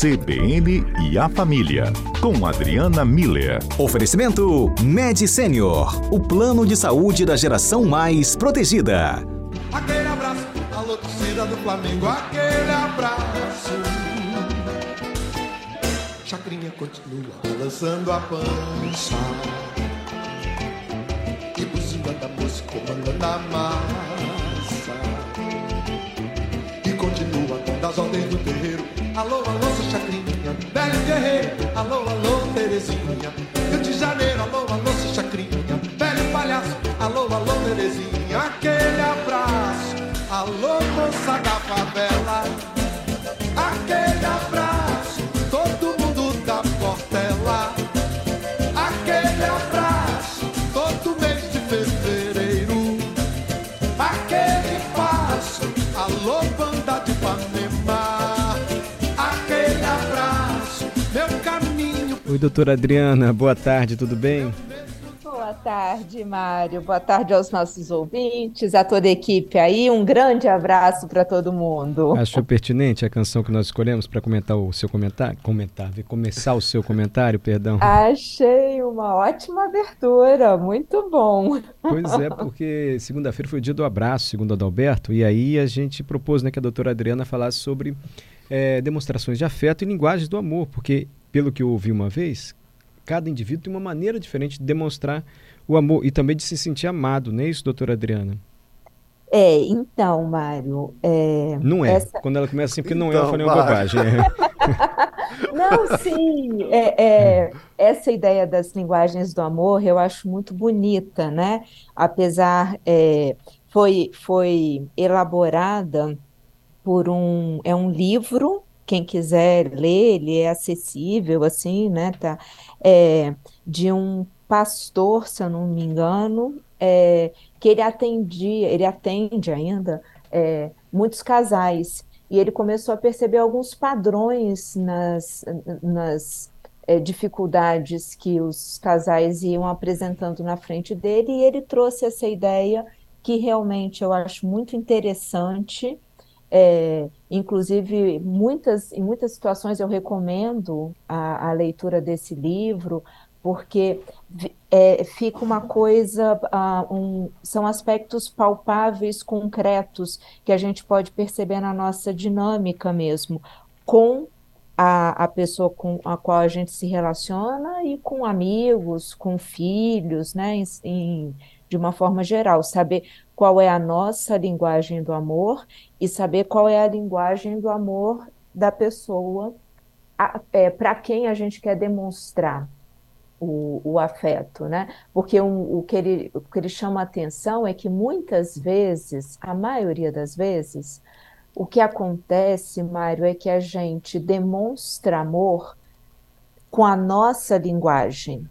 CBN e a Família, com Adriana Miller. Oferecimento Med Senior, o plano de saúde da geração mais protegida. Aquele abraço, alô torcida do Flamengo, aquele abraço. Chacrinha continua balançando a pança. E buzina da moça comandando a massa. E continua das ordens do terreiro. Alô, alô, velho guerreiro. Alô, alô, Terezinha. Rio de Janeiro, doutora Adriana, boa tarde, tudo bem? Boa tarde, Mário. Boa tarde aos nossos ouvintes, a toda a equipe aí. Um grande abraço para todo mundo. Achou pertinente a canção que nós escolhemos para comentar o seu comentário? Comentar, começar o seu comentário, perdão. Achei uma ótima abertura, muito bom. Pois é, porque segunda-feira foi o dia do abraço, segundo Adalberto, e aí a gente propôs né, que a doutora Adriana falasse sobre eh, demonstrações de afeto e linguagens do amor, porque, pelo que eu ouvi uma vez, cada indivíduo tem uma maneira diferente de demonstrar o amor e também de se sentir amado, não é isso, doutora Adriana? É, então, Mário, é, Não é. essa- Quando ela começa assim, porque não é, eu Então, falei uma bobagem. é. Não, sim, é, é, essa ideia das linguagens do amor eu acho muito bonita, né? Apesar, é, foi, foi elaborada por um, é um livro, quem quiser ler, ele é acessível, assim, né? Tá, é, de um pastor, se eu não me engano, é, que ele atendia, ele atende ainda é, muitos casais. E ele começou a perceber alguns padrões nas, nas eh, dificuldades que os casais iam apresentando na frente dele, e ele trouxe essa ideia que realmente eu acho muito interessante. Eh, inclusive, muitas, em muitas situações eu recomendo a, a leitura desse livro, porque é, fica uma coisa, ah, um- são aspectos palpáveis, concretos, que a gente pode perceber na nossa dinâmica mesmo, com a, a pessoa com a qual a gente se relaciona e com amigos, com filhos, né, em- em- de uma forma geral, saber qual é a nossa linguagem do amor e saber qual é a linguagem do amor da pessoa para quem a gente quer demonstrar o, o afeto, né? Porque um- o que ele, o que ele chama atenção é que muitas vezes, a maioria das vezes, o que acontece, Mário, é que a gente demonstra amor com a nossa linguagem,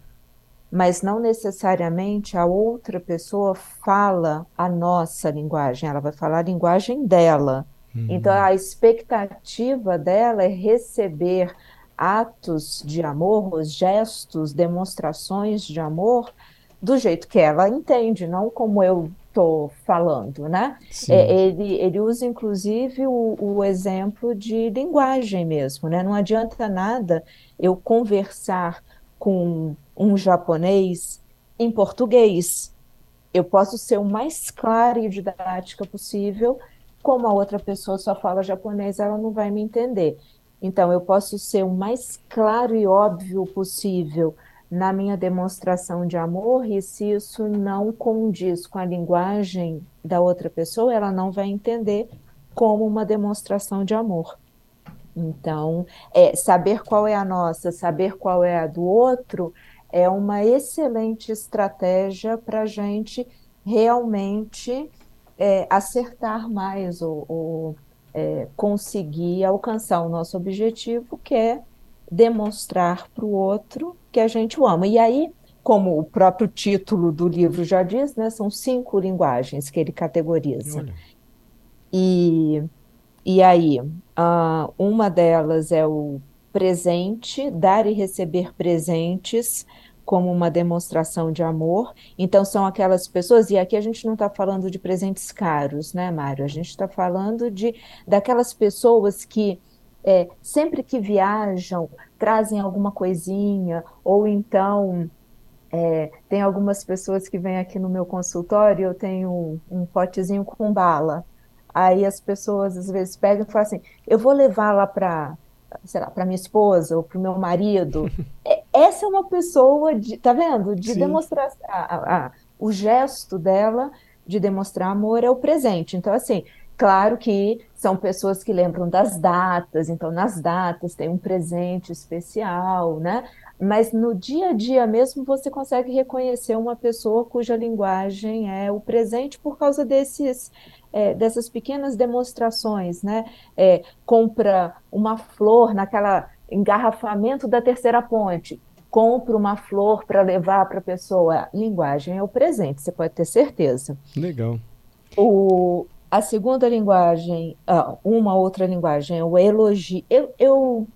mas não necessariamente a outra pessoa fala a nossa linguagem, ela vai falar a linguagem dela. Então, a expectativa dela é receber atos de amor, os gestos, demonstrações de amor, do jeito que ela entende, não como eu estou falando, né? É, ele, ele usa, inclusive, o, o exemplo de linguagem mesmo, né? Não adianta nada eu conversar com um japonês em português. Eu posso ser o mais clara e didática possível, como a outra pessoa só fala japonês, ela não vai me entender. Então, eu posso ser o mais claro e óbvio possível na minha demonstração de amor, e se isso não condiz com a linguagem da outra pessoa, ela não vai entender como uma demonstração de amor. Então, é, saber qual é a nossa, saber qual é a do outro, é uma excelente estratégia para a gente realmente é, acertar mais ou, ou, é, conseguir alcançar o nosso objetivo, que é demonstrar para o outro que a gente o ama. E aí, como o próprio título do livro já diz, né, são cinco linguagens que ele categoriza. Olha. E, e aí, ah, uma delas é o presente, dar e receber presentes como uma demonstração de amor. Então, são aquelas pessoas, e aqui a gente não está falando de presentes caros, né, Mário? A gente está falando de daquelas pessoas que é, sempre que viajam, trazem alguma coisinha, ou então é, tem algumas pessoas que vêm aqui no meu consultório, eu tenho um, um potezinho com bala. Aí as pessoas às vezes pegam e falam assim: eu vou levar lá para sei lá, para minha esposa ou para o meu marido. É, essa é uma pessoa, de, tá vendo? De Sim. demonstrar a, a, o gesto dela de demonstrar amor é o presente. Então, assim, claro que são pessoas que lembram das datas, então nas datas tem um presente especial, né? Mas no dia a dia mesmo você consegue reconhecer uma pessoa cuja linguagem é o presente por causa desses é, dessas pequenas demonstrações, né? É, compra uma flor naquela engarrafamento da terceira ponte, compra uma flor para levar para a pessoa. Linguagem é o presente, você pode ter certeza. Legal. O, a segunda linguagem, ah, uma outra linguagem é o elogio. Eu, eu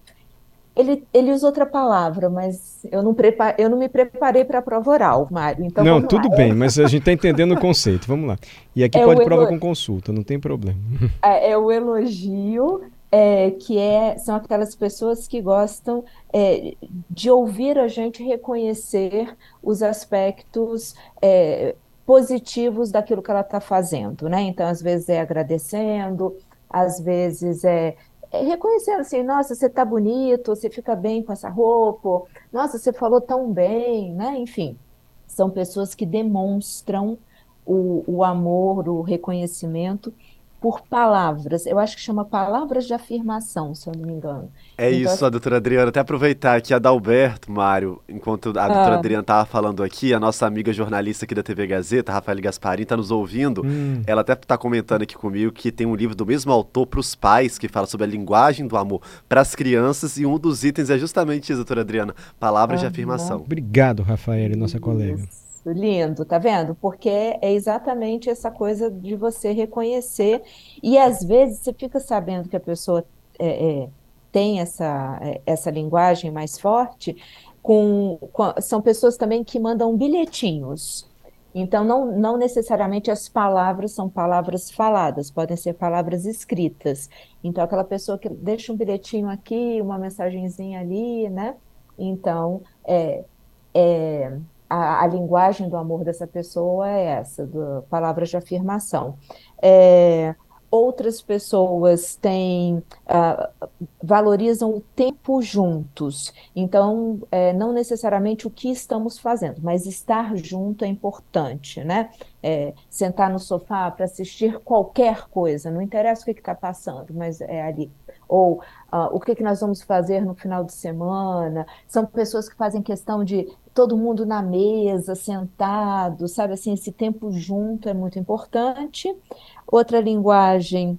ele, ele usa outra palavra, mas eu não, prepar, eu não me preparei para a prova oral, Mário. Então não, tudo lá. bem, mas a gente está entendendo o conceito. Vamos lá. E aqui é pode prova com consulta, não tem problema. É, é o elogio, é, que é, são aquelas pessoas que gostam é, de ouvir a gente reconhecer os aspectos é, positivos daquilo que ela está fazendo, né? Então, às vezes é agradecendo, às vezes é, reconhecendo assim, nossa, você está bonito, você fica bem com essa roupa, nossa, você falou tão bem, né? Enfim, são pessoas que demonstram o, o amor, o reconhecimento por palavras. Eu acho que chama palavras de afirmação, se eu não me engano. É então, isso, a doutora Adriana. Até aproveitar aqui a Dalberto, Mário, enquanto a doutora ah. Adriana estava falando aqui, a nossa amiga jornalista aqui da TV Gazeta, Rafael Gasparim, está nos ouvindo. Hum. Ela até está comentando aqui comigo que tem um livro do mesmo autor para os pais, que fala sobre a linguagem do amor para as crianças, e um dos itens é justamente isso, doutora Adriana, palavras ah, de afirmação. Obrigado, Rafael, nossa colega lindo, tá vendo? Porque é exatamente essa coisa de você reconhecer, e às vezes você fica sabendo que a pessoa é, é, tem essa, é, essa linguagem mais forte, com, com, são pessoas também que mandam bilhetinhos. Então, não, não necessariamente as palavras são palavras faladas, podem ser palavras escritas. Então, aquela pessoa que deixa um bilhetinho aqui, uma mensagenzinha ali, né? Então, é, é, a, a, linguagem do amor dessa pessoa é essa, do, palavras de afirmação. É, outras pessoas têm uh, valorizam o tempo juntos. Então, é, não necessariamente o que estamos fazendo, mas estar junto é importante, né? É, sentar no sofá para assistir qualquer coisa, não interessa o que está passando, mas é ali ou uh, o que, que nós vamos fazer no final de semana. São pessoas que fazem questão de todo mundo na mesa, sentado, sabe assim, esse tempo junto é muito importante. Outra linguagem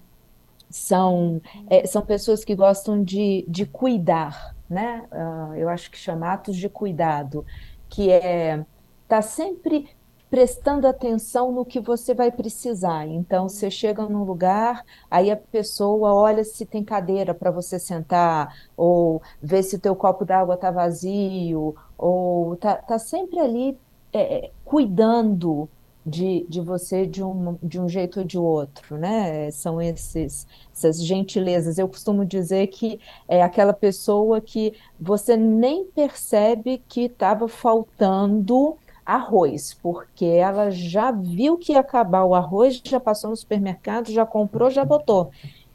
são, é, são pessoas que gostam de, de cuidar, né? Uh, eu acho que chama atos de cuidado, que é tá sempre prestando atenção no que você vai precisar. Então, você chega num lugar, aí a pessoa olha se tem cadeira para você sentar, ou vê se teu copo d'água está vazio, ou tá, tá sempre ali é, é, cuidando de, de você de um, de um jeito ou de outro, né? São esses, essas gentilezas. Eu costumo dizer que é aquela pessoa que você nem percebe que estava faltando arroz, porque ela já viu que ia acabar o arroz, já passou no supermercado, já comprou, já botou.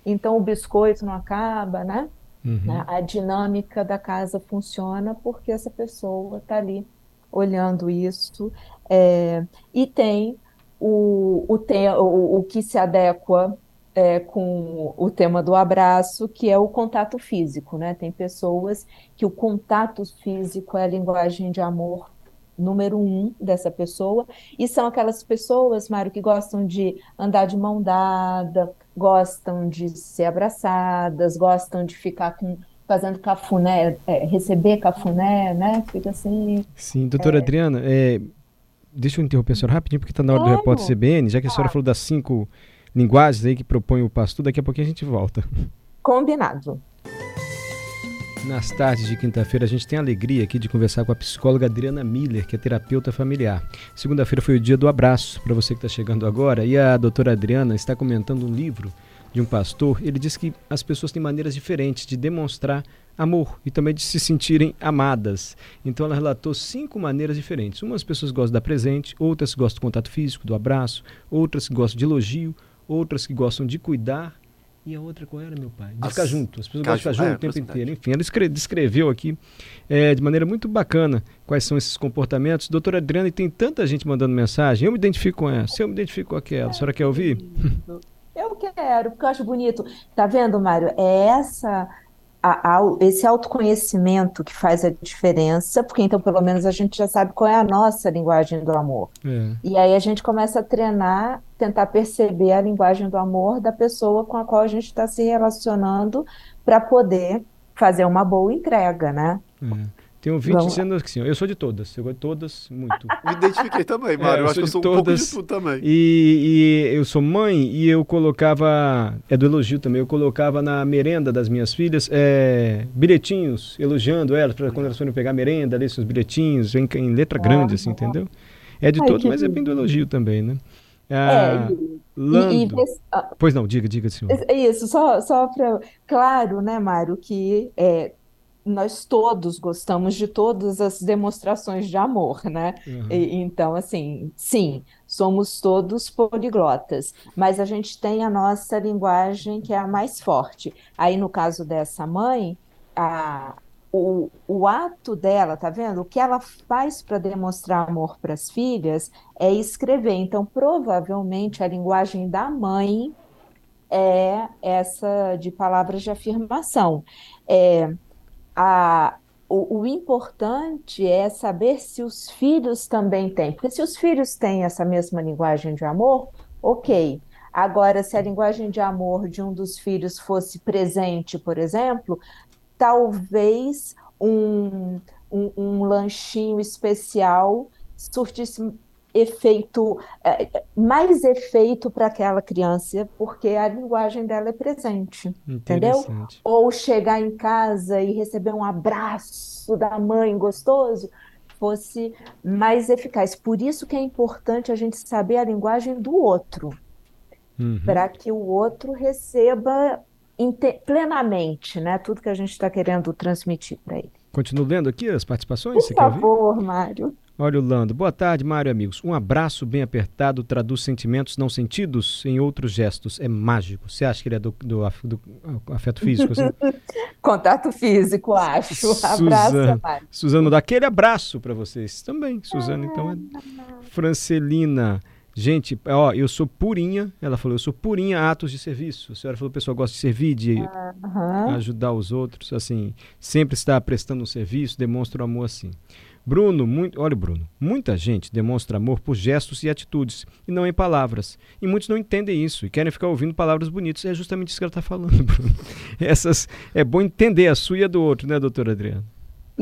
Então o biscoito não acaba, né? Uhum. A dinâmica da casa funciona porque essa pessoa está ali olhando isso. É, e tem o, o, te, o, o que se adequa é, com o tema do abraço, que é o contato físico, né? Tem pessoas que o contato físico é a linguagem de amor número um dessa pessoa, e são aquelas pessoas, Mário, que gostam de andar de mão dada, gostam de ser abraçadas, gostam de ficar com fazendo cafuné, é, receber cafuné, né? Fica assim. Sim, doutora é... Adriana, é, deixa eu interromper a senhora rapidinho, porque está na hora do repórter CBN, já que a senhora ah. falou das cinco linguagens aí que propõe o pastor, daqui a pouquinho a gente volta. Combinado. Nas tardes de quinta-feira, a gente tem a alegria aqui de conversar com a psicóloga Adriana Miller, que é terapeuta familiar. Segunda-feira foi o dia do abraço, para você que está chegando agora, e a doutora Adriana está comentando um livro de um pastor, ele diz que as pessoas têm maneiras diferentes de demonstrar amor e também de se sentirem amadas. Então ela relatou cinco maneiras diferentes. Umas pessoas gostam da presente, outras gostam do contato físico, do abraço, outras gostam de elogio, outras que gostam de cuidar. E a outra qual era, meu pai? De As... ficar junto. As pessoas gostam de ficar junto é, o tempo inteiro. Enfim, ela descreveu aqui é, de maneira muito bacana quais são esses comportamentos. Doutora Adriana, e tem tanta gente mandando mensagem. Eu me identifico com essa, eu me identifico com aquela. A senhora quer ouvir? Eu quero, porque eu acho bonito. Tá vendo, Mário? É essa a, a, esse autoconhecimento que faz a diferença, porque então pelo menos a gente já sabe qual é a nossa linguagem do amor. É. E aí a gente começa a treinar, tentar perceber a linguagem do amor da pessoa com a qual a gente está se relacionando para poder fazer uma boa entrega, né? É. Tem um vídeo Vamos dizendo assim, eu sou de todas, eu gosto de todas muito. Me identifiquei também, Mário, é, eu, eu acho que eu sou todas, um pouco de tudo também. E, e, eu sou mãe e eu colocava, é do elogio também, eu colocava na merenda das minhas filhas é, bilhetinhos elogiando elas, para quando elas forem pegar merenda, ler seus bilhetinhos em, em letra grande, assim, entendeu? É de Ai, todos, mas é bem do elogio também, né? Ah, é, Lando. E, e, ah, pois não, diga, diga, senhor. Isso, só, só para. Claro, né, Mário, que é, nós todos gostamos de todas as demonstrações de amor, né? Uhum. E, então, assim, sim, somos todos poliglotas, mas a gente tem a nossa linguagem que é a mais forte. Aí, no caso dessa mãe, a, o, o ato dela, tá vendo? O que ela faz para demonstrar amor para as filhas é escrever. Então, provavelmente, a linguagem da mãe é essa de palavras de afirmação. É, a, o, o, importante é saber se os filhos também têm, porque se os filhos têm essa mesma linguagem de amor, ok. Agora, se a linguagem de amor de um dos filhos fosse presente, por exemplo, talvez um, um, um lanchinho especial surtisse efeito, é, mais efeito para aquela criança, porque a linguagem dela é presente, entendeu? Ou chegar em casa e receber um abraço da mãe gostoso, fosse mais eficaz. Por isso que é importante a gente saber a linguagem do outro, uhum. para que o outro receba plenamente, né, tudo que a gente está querendo transmitir para ele. Continuo lendo aqui as participações? Por favor, Mário. Olha o Lando. Boa tarde, Mário amigos. Um abraço bem apertado traduz sentimentos não sentidos em outros gestos. É mágico. Você acha que ele é do, do, do afeto físico? Assim? Contato físico, acho. Abraço, Mário. Suzano, daquele abraço para vocês também. Suzano, então é. Francelina. Gente, ó, eu sou purinha. Ela falou, eu sou purinha atos de serviço. A senhora falou, o pessoal gosta de servir, de uhum. ajudar os outros. Assim, sempre está prestando um serviço, demonstra o amor assim. Bruno, muito, olha, Bruno, muita gente demonstra amor por gestos e atitudes, e não em palavras. E muitos não entendem isso e querem ficar ouvindo palavras bonitas. É justamente isso que ela está falando, Bruno. Essas, é bom entender a sua e a do outro, né, doutora Adriana?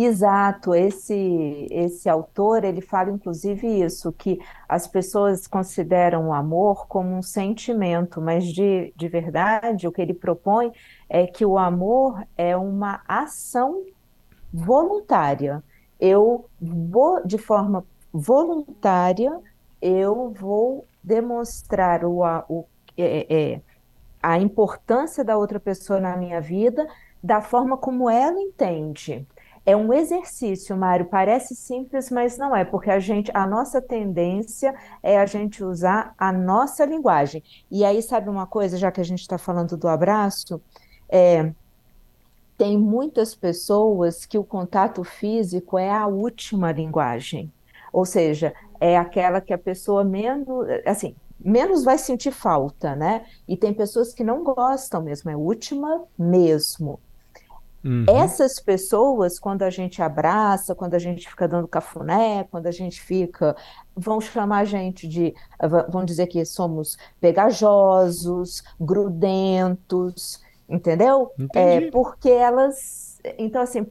Exato, esse, esse autor ele fala inclusive isso, que as pessoas consideram o amor como um sentimento, mas de, de verdade o que ele propõe é que o amor é uma ação voluntária eu vou, de forma voluntária, eu vou demonstrar o, o, é, é, a importância da outra pessoa na minha vida da forma como ela entende. É um exercício, Mário, parece simples, mas não é, porque a gente, a nossa tendência é a gente usar a nossa linguagem. E aí, sabe uma coisa, já que a gente está falando do abraço, é, tem muitas pessoas que o contato físico é a última linguagem, ou seja, é aquela que a pessoa menos, assim, menos vai sentir falta, né? E tem pessoas que não gostam mesmo, é a última mesmo. Uhum. Essas pessoas, quando a gente abraça, quando a gente fica dando cafuné, quando a gente fica, vão chamar a gente de, vão dizer que somos pegajosos, grudentos, entendeu? É, porque elas. Então, assim,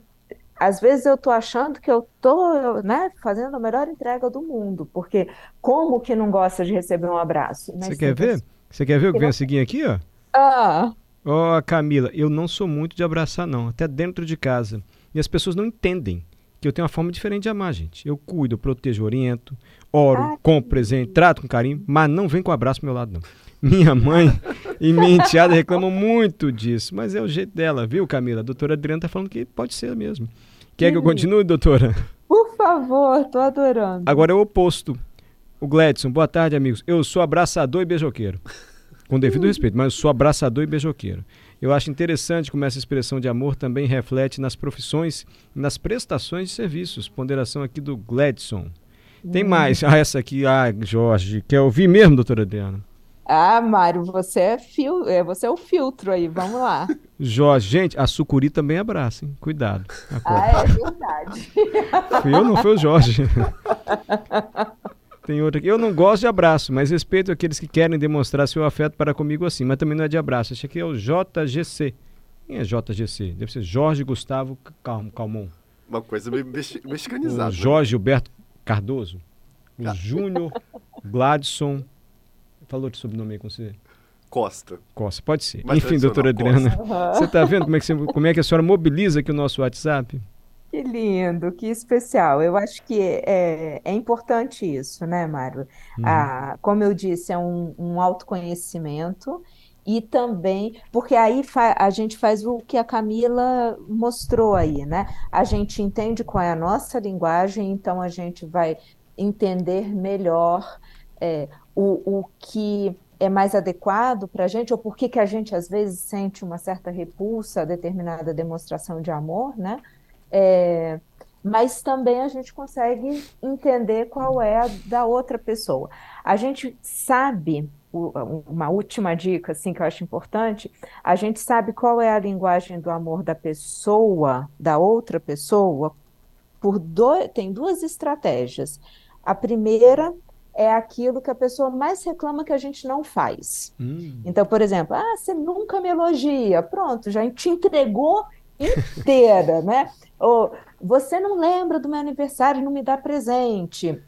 às vezes eu tô achando que eu tô, né, fazendo a melhor entrega do mundo, porque como que não gosta de receber um abraço? Você quer ver? Você quer ver o que vem a seguir aqui, ó? Ah. Ó, oh, Camila, eu não sou muito de abraçar, não, até dentro de casa. E as pessoas não entendem. Que eu tenho uma forma diferente de amar, gente. Eu cuido, eu protejo, oriento, oro, ah, compro presente, trato com carinho, mas não vem com abraço pro meu lado, não. Minha mãe e minha enteada reclamam muito disso, mas é o jeito dela, viu, Camila? A doutora Adriana tá falando que pode ser mesmo. Quer que eu continue, doutora? Por favor, tô adorando. Agora é o oposto. O Gladson, boa tarde, amigos. Eu sou abraçador e beijoqueiro. Com devido respeito, mas eu sou abraçador e beijoqueiro. Eu acho interessante como essa expressão de amor também reflete nas profissões e nas prestações de serviços. Ponderação aqui do Gladson. Tem hum. mais. Ah, essa aqui, ah, Jorge. Quer ouvir mesmo, doutora Adriana? Ah, Mário, você é, fil... É, você é o filtro aí, vamos lá. Jorge, gente, a sucuri também abraça, hein? Cuidado. Ah, é verdade. Fui eu, não foi o Jorge. Tem outra aqui. Eu não gosto de abraço, mas respeito aqueles que querem demonstrar seu afeto para comigo assim. Mas também não é de abraço. Esse aqui é o JGC. Quem é JGC? Deve ser Jorge Gustavo Calmon. Uma coisa meio mexicanizada. O? Jorge Gilberto Cardoso. O Júnior Gladson. Falou de sobrenome aí com você? Costa. Costa, pode ser. Mais Enfim, doutora Adriana, você está vendo como é, que você, como é que a senhora mobiliza aqui o nosso WhatsApp? Que lindo, que especial. Eu acho que é, é importante isso, né, Mário? Ah, como eu disse, é um, um autoconhecimento e também, porque aí a gente faz o que a Camila mostrou aí, né? A gente entende qual é a nossa linguagem, então a gente vai entender melhor é, o, o que é mais adequado para a gente, ou por que, que a gente às vezes sente uma certa repulsa a determinada demonstração de amor, né? É, mas também a gente consegue entender qual é a da outra pessoa. A gente sabe, uma última dica assim que eu acho importante, a gente sabe qual é a linguagem do amor da pessoa, da outra pessoa, por dois, tem duas estratégias. A primeira é aquilo que a pessoa mais reclama que a gente não faz. Hum. Então, por exemplo, ah, você nunca me elogia, pronto, já te entregou inteira, né? Ou você não lembra do meu aniversário, não me dá presente.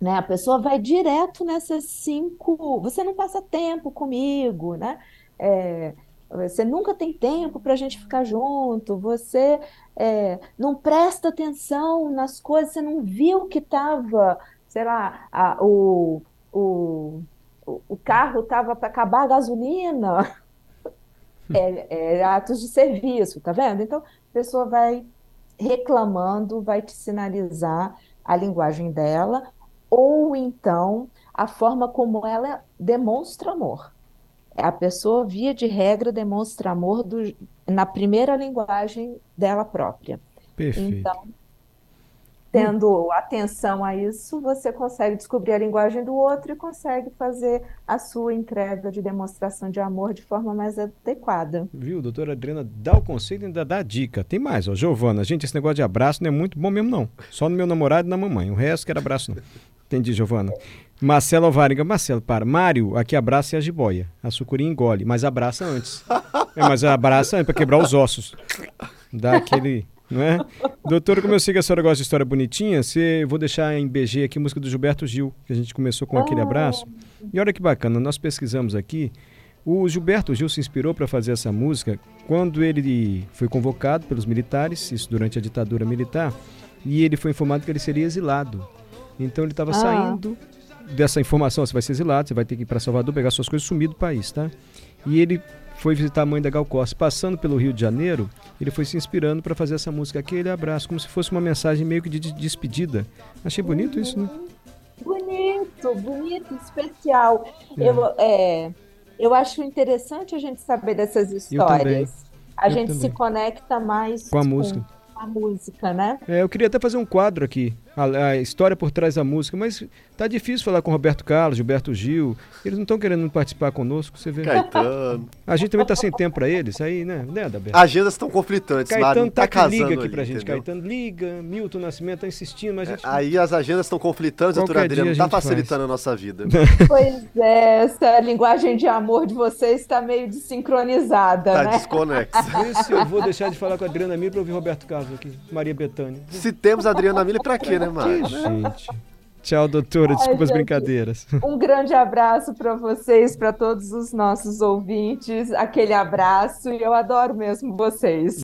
Né? A pessoa vai direto nessas cinco. Você não passa tempo comigo, né? É, você nunca tem tempo para a gente ficar junto. Você é, não presta atenção nas coisas. Você não viu que estava, sei lá, a, o, o, o carro estava para acabar a gasolina. É, é, atos de serviço, tá vendo? Então, a pessoa vai reclamando, vai te sinalizar a linguagem dela, ou então a forma como ela demonstra amor. A pessoa, via de regra, demonstra amor do, na primeira linguagem dela própria. Perfeito. Então, tendo atenção a isso, você consegue descobrir a linguagem do outro e consegue fazer a sua entrega de demonstração de amor de forma mais adequada. Viu, doutora Adriana, dá o conselho e ainda dá a dica. Tem mais, ó, Giovana, gente, esse negócio de abraço não é muito bom mesmo, não. Só no meu namorado e na mamãe. O resto quer abraço, não. Entendi, Giovana. Marcelo Alvarenga, Marcelo, para. Mário, aqui abraça e a jiboia. A sucuri engole, mas abraça antes. É, mas abraça antes para quebrar os ossos. Dá aquele não é? Doutora, como eu sei que a senhora gosta de história bonitinha, você, vou deixar em BG aqui a música do Gilberto Gil, que a gente começou com aquele ah. abraço. E olha que bacana, nós pesquisamos aqui, o Gilberto Gil se inspirou para fazer essa música quando ele foi convocado pelos militares, isso durante a ditadura militar, e ele foi informado que ele seria exilado. Então ele estava ah. saindo dessa informação, você vai ser exilado, você vai ter que ir para Salvador, pegar suas coisas e sumir do país, tá? E ele foi visitar a mãe da Gal Costa. Passando pelo Rio de Janeiro, ele foi se inspirando para fazer essa música, aquele abraço, como se fosse uma mensagem meio que de despedida. Achei bonito isso, né? Bonito, bonito, especial. É. Eu, é, eu acho interessante a gente saber dessas histórias. A eu gente também. se conecta mais com a música a música, né? É, eu queria até fazer um quadro aqui, a, a, história por trás da música, mas tá difícil falar com Roberto Carlos, Gilberto Gil, eles não estão querendo participar conosco, você vê. Caetano. A gente também tá sem tempo para eles, aí, né, né, Adalberto? Agendas estão conflitantes, Caetano tá, tá liga aqui ali, pra gente, entendeu? Caetano liga, Milton Nascimento tá insistindo, mas a gente... É, aí as agendas estão conflitantes, doutora Adriana, não tá facilitando faz. a nossa vida. Pois é, essa linguagem de amor de vocês está meio desincronizada, tá né? Tá desconexa. Esse eu vou deixar de falar com a Adriana Miller para ouvir Roberto Carlos aqui, Maria Betânia. Se temos a Adriana Miller, pra quê, né, Mário? Gente. Tchau, doutora. Desculpa Ai, as brincadeiras. Um grande abraço para vocês, para todos os nossos ouvintes. Aquele abraço e eu adoro mesmo vocês.